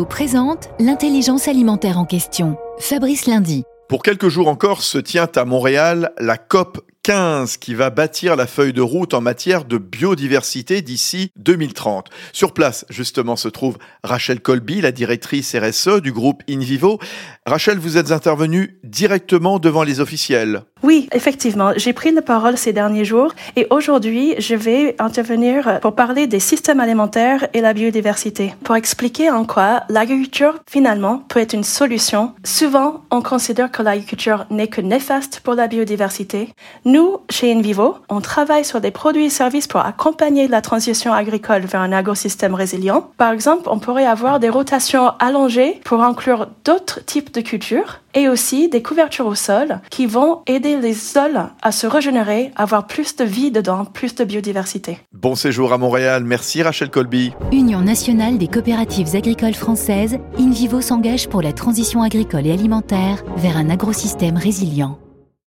Présente l'intelligence alimentaire en question. Fabrice Lundi. Pour quelques jours encore se tient à Montréal la COP 15 qui va bâtir la feuille de route en matière de biodiversité d'ici 2030. Sur place, justement, se trouve Rachel Colby, la directrice RSE du groupe InVivo. Rachel, vous êtes intervenue directement devant les officiels. Oui, effectivement, j'ai pris la parole ces derniers jours et aujourd'hui, je vais intervenir pour parler des systèmes alimentaires et la biodiversité, pour expliquer en quoi l'agriculture, finalement, peut être une solution. Souvent, on considère que l'agriculture n'est que néfaste pour la biodiversité. Nous, chez Invivo, on travaille sur des produits et services pour accompagner la transition agricole vers un agrosystème résilient. Par exemple, on pourrait avoir des rotations allongées pour inclure d'autres types de cultures et aussi des couvertures au sol qui vont aider les sols à se régénérer, avoir plus de vie dedans, plus de biodiversité. Bon séjour à Montréal. Merci Rachel Colby. Union nationale des coopératives agricoles françaises, InVivo s'engage pour la transition agricole et alimentaire vers un agrosystème résilient.